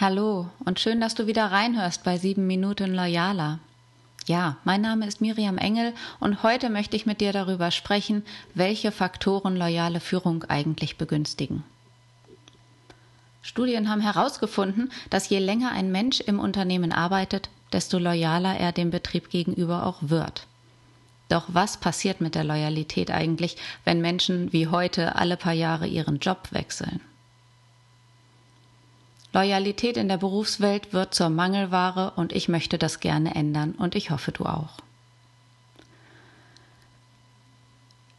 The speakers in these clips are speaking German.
Hallo und schön, dass du wieder reinhörst bei 7 Minuten Loyaler. Ja, mein Name ist Miriam Engel und heute möchte ich mit dir darüber sprechen, welche Faktoren loyale Führung eigentlich begünstigen. Studien haben herausgefunden, dass je länger ein Mensch im Unternehmen arbeitet, desto loyaler er dem Betrieb gegenüber auch wird. Doch was passiert mit der Loyalität eigentlich, wenn Menschen wie heute alle paar Jahre ihren Job wechseln? Loyalität in der Berufswelt wird zur Mangelware und ich möchte das gerne ändern und ich hoffe du auch.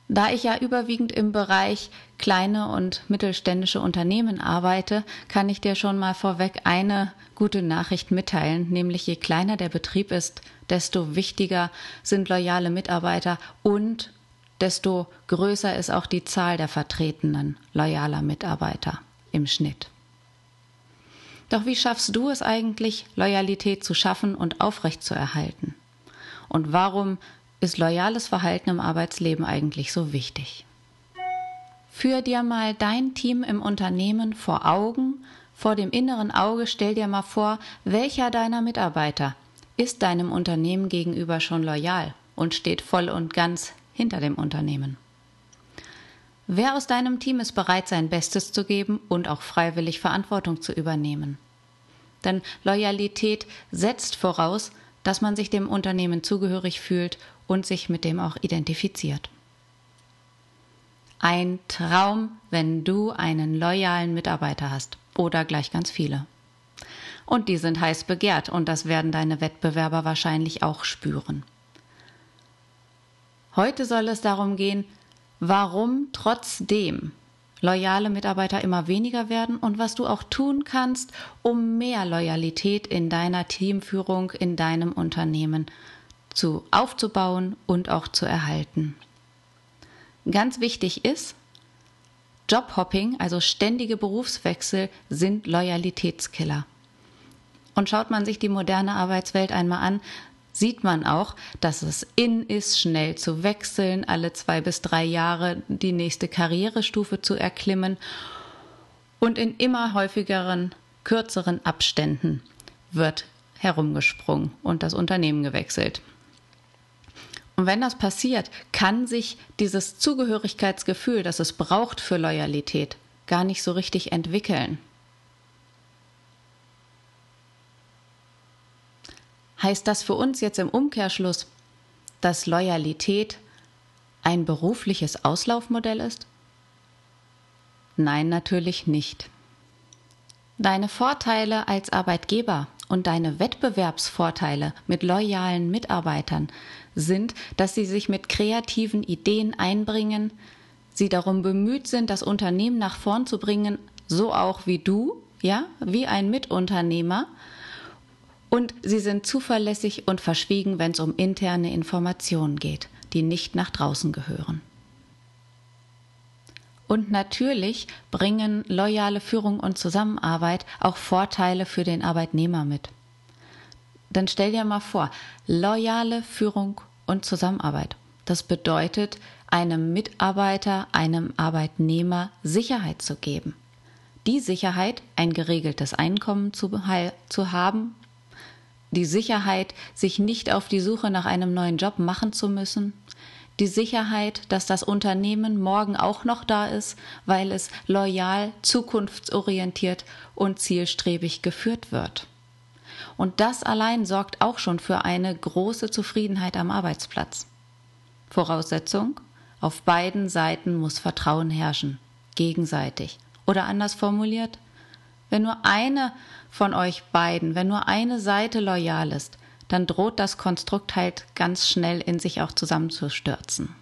Da ich ja überwiegend im Bereich kleine und mittelständische Unternehmen arbeite, kann ich dir schon mal vorweg eine gute Nachricht mitteilen, nämlich je kleiner der Betrieb ist, desto wichtiger sind loyale Mitarbeiter und desto größer ist auch die Zahl der vertretenen loyaler Mitarbeiter im Schnitt. Doch wie schaffst du es eigentlich, Loyalität zu schaffen und aufrechtzuerhalten? Und warum ist loyales Verhalten im Arbeitsleben eigentlich so wichtig? Führ dir mal dein Team im Unternehmen vor Augen, vor dem inneren Auge stell dir mal vor, welcher deiner Mitarbeiter ist deinem Unternehmen gegenüber schon loyal und steht voll und ganz hinter dem Unternehmen. Wer aus deinem Team ist bereit, sein Bestes zu geben und auch freiwillig Verantwortung zu übernehmen? Denn Loyalität setzt voraus, dass man sich dem Unternehmen zugehörig fühlt und sich mit dem auch identifiziert. Ein Traum, wenn du einen loyalen Mitarbeiter hast oder gleich ganz viele. Und die sind heiß begehrt und das werden deine Wettbewerber wahrscheinlich auch spüren. Heute soll es darum gehen, warum trotzdem loyale Mitarbeiter immer weniger werden und was du auch tun kannst, um mehr Loyalität in deiner Teamführung, in deinem Unternehmen zu aufzubauen und auch zu erhalten. Ganz wichtig ist, Jobhopping, also ständige Berufswechsel, sind Loyalitätskiller. Und schaut man sich die moderne Arbeitswelt einmal an, sieht man auch, dass es in ist, schnell zu wechseln, alle zwei bis drei Jahre die nächste Karrierestufe zu erklimmen und in immer häufigeren, kürzeren Abständen wird herumgesprungen und das Unternehmen gewechselt. Und wenn das passiert, kann sich dieses Zugehörigkeitsgefühl, das es braucht für Loyalität, gar nicht so richtig entwickeln. Heißt das für uns jetzt im Umkehrschluss, dass Loyalität ein berufliches Auslaufmodell ist? Nein, natürlich nicht. Deine Vorteile als Arbeitgeber und deine Wettbewerbsvorteile mit loyalen Mitarbeitern sind, dass sie sich mit kreativen Ideen einbringen, sie darum bemüht sind, das Unternehmen nach vorn zu bringen, so auch wie du, ja, wie ein Mitunternehmer, und sie sind zuverlässig und verschwiegen, wenn es um interne Informationen geht, die nicht nach draußen gehören. Und natürlich bringen loyale Führung und Zusammenarbeit auch Vorteile für den Arbeitnehmer mit. Dann stell dir mal vor, loyale Führung und Zusammenarbeit. Das bedeutet, einem Mitarbeiter, einem Arbeitnehmer Sicherheit zu geben. Die Sicherheit, ein geregeltes Einkommen zu, zu haben die Sicherheit, sich nicht auf die Suche nach einem neuen Job machen zu müssen, die Sicherheit, dass das Unternehmen morgen auch noch da ist, weil es loyal, zukunftsorientiert und zielstrebig geführt wird. Und das allein sorgt auch schon für eine große Zufriedenheit am Arbeitsplatz. Voraussetzung, auf beiden Seiten muss Vertrauen herrschen, gegenseitig. Oder anders formuliert, wenn nur eine von euch beiden, wenn nur eine Seite loyal ist, dann droht das Konstrukt halt ganz schnell in sich auch zusammenzustürzen.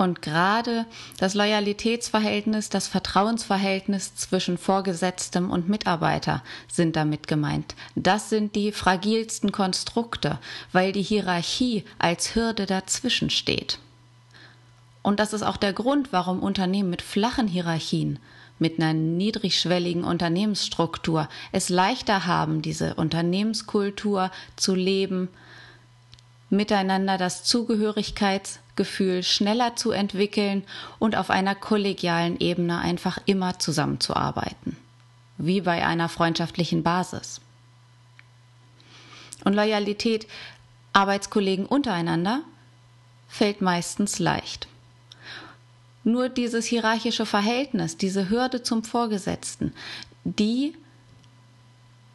Und gerade das Loyalitätsverhältnis, das Vertrauensverhältnis zwischen Vorgesetztem und Mitarbeiter sind damit gemeint. Das sind die fragilsten Konstrukte, weil die Hierarchie als Hürde dazwischen steht. Und das ist auch der Grund, warum Unternehmen mit flachen Hierarchien mit einer niedrigschwelligen Unternehmensstruktur es leichter haben, diese Unternehmenskultur zu leben, miteinander das Zugehörigkeitsgefühl schneller zu entwickeln und auf einer kollegialen Ebene einfach immer zusammenzuarbeiten. wie bei einer freundschaftlichen Basis. Und Loyalität Arbeitskollegen untereinander fällt meistens leicht. Nur dieses hierarchische Verhältnis, diese Hürde zum Vorgesetzten, die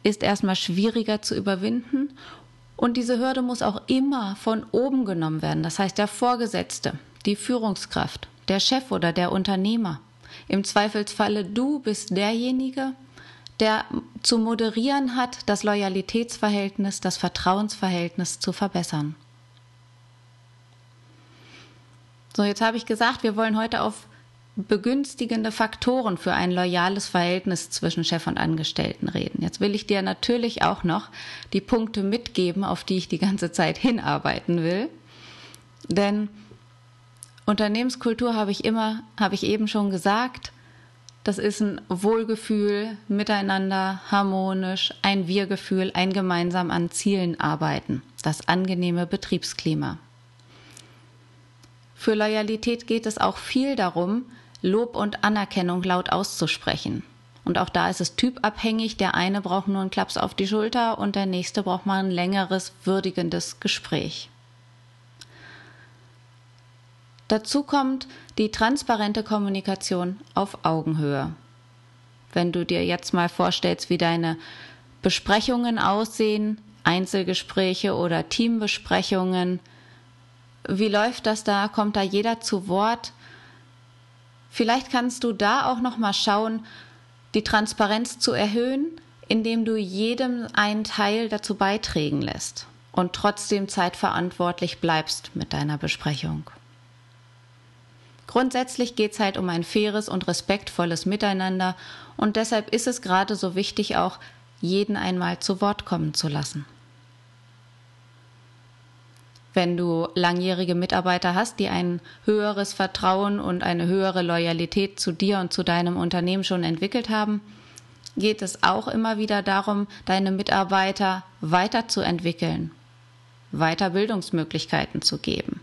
ist erstmal schwieriger zu überwinden und diese Hürde muss auch immer von oben genommen werden. Das heißt, der Vorgesetzte, die Führungskraft, der Chef oder der Unternehmer. Im Zweifelsfalle du bist derjenige, der zu moderieren hat, das Loyalitätsverhältnis, das Vertrauensverhältnis zu verbessern. So, jetzt habe ich gesagt, wir wollen heute auf begünstigende Faktoren für ein loyales Verhältnis zwischen Chef und Angestellten reden. Jetzt will ich dir natürlich auch noch die Punkte mitgeben, auf die ich die ganze Zeit hinarbeiten will. Denn Unternehmenskultur habe ich immer, habe ich eben schon gesagt, das ist ein Wohlgefühl, miteinander, harmonisch, ein Wir-Gefühl, ein gemeinsam an Zielen arbeiten, das angenehme Betriebsklima. Für Loyalität geht es auch viel darum, Lob und Anerkennung laut auszusprechen. Und auch da ist es typabhängig. Der eine braucht nur einen Klaps auf die Schulter und der nächste braucht mal ein längeres, würdigendes Gespräch. Dazu kommt die transparente Kommunikation auf Augenhöhe. Wenn du dir jetzt mal vorstellst, wie deine Besprechungen aussehen, Einzelgespräche oder Teambesprechungen, wie läuft das da? Kommt da jeder zu Wort? Vielleicht kannst du da auch noch mal schauen, die Transparenz zu erhöhen, indem du jedem einen Teil dazu beitragen lässt und trotzdem zeitverantwortlich bleibst mit deiner Besprechung. Grundsätzlich geht es halt um ein faires und respektvolles Miteinander und deshalb ist es gerade so wichtig, auch jeden einmal zu Wort kommen zu lassen. Wenn du langjährige Mitarbeiter hast, die ein höheres Vertrauen und eine höhere Loyalität zu dir und zu deinem Unternehmen schon entwickelt haben, geht es auch immer wieder darum, deine Mitarbeiter weiterzuentwickeln, Weiterbildungsmöglichkeiten zu geben.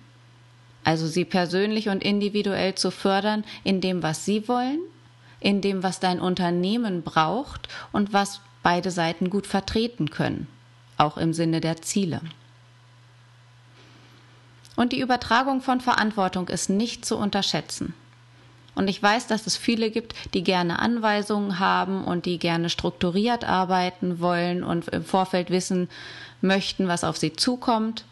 Also sie persönlich und individuell zu fördern in dem, was sie wollen, in dem, was dein Unternehmen braucht und was beide Seiten gut vertreten können, auch im Sinne der Ziele. Und die Übertragung von Verantwortung ist nicht zu unterschätzen. Und ich weiß, dass es viele gibt, die gerne Anweisungen haben und die gerne strukturiert arbeiten wollen und im Vorfeld wissen möchten, was auf sie zukommt.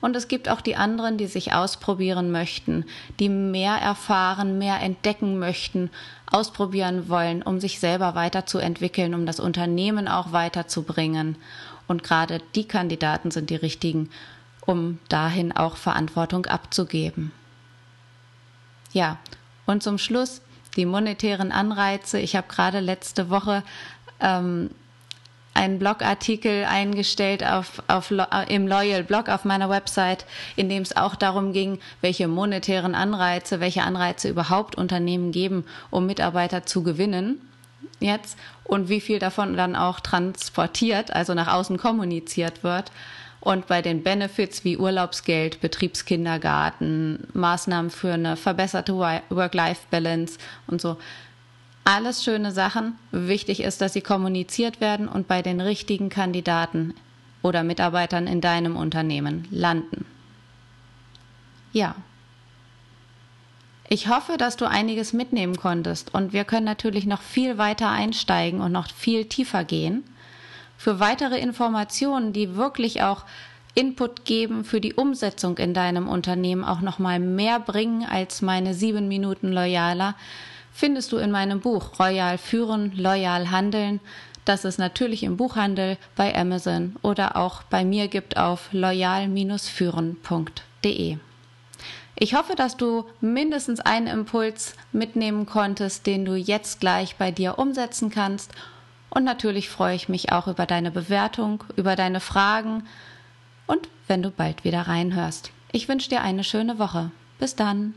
Und es gibt auch die anderen, die sich ausprobieren möchten, die mehr erfahren, mehr entdecken möchten, ausprobieren wollen, um sich selber weiterzuentwickeln, um das Unternehmen auch weiterzubringen. Und gerade die Kandidaten sind die richtigen um dahin auch Verantwortung abzugeben. Ja, und zum Schluss die monetären Anreize. Ich habe gerade letzte Woche ähm, einen Blogartikel eingestellt auf, auf, im Loyal Blog auf meiner Website, in dem es auch darum ging, welche monetären Anreize, welche Anreize überhaupt Unternehmen geben, um Mitarbeiter zu gewinnen jetzt und wie viel davon dann auch transportiert, also nach außen kommuniziert wird. Und bei den Benefits wie Urlaubsgeld, Betriebskindergarten, Maßnahmen für eine verbesserte Work-Life-Balance und so. Alles schöne Sachen. Wichtig ist, dass sie kommuniziert werden und bei den richtigen Kandidaten oder Mitarbeitern in deinem Unternehmen landen. Ja. Ich hoffe, dass du einiges mitnehmen konntest und wir können natürlich noch viel weiter einsteigen und noch viel tiefer gehen für weitere Informationen, die wirklich auch Input geben für die Umsetzung in deinem Unternehmen, auch nochmal mehr bringen als meine sieben Minuten loyaler, findest du in meinem Buch Royal führen, loyal handeln, das es natürlich im Buchhandel bei Amazon oder auch bei mir gibt auf loyal-führen.de. Ich hoffe, dass du mindestens einen Impuls mitnehmen konntest, den du jetzt gleich bei dir umsetzen kannst und natürlich freue ich mich auch über deine Bewertung, über deine Fragen und wenn du bald wieder reinhörst. Ich wünsche dir eine schöne Woche. Bis dann.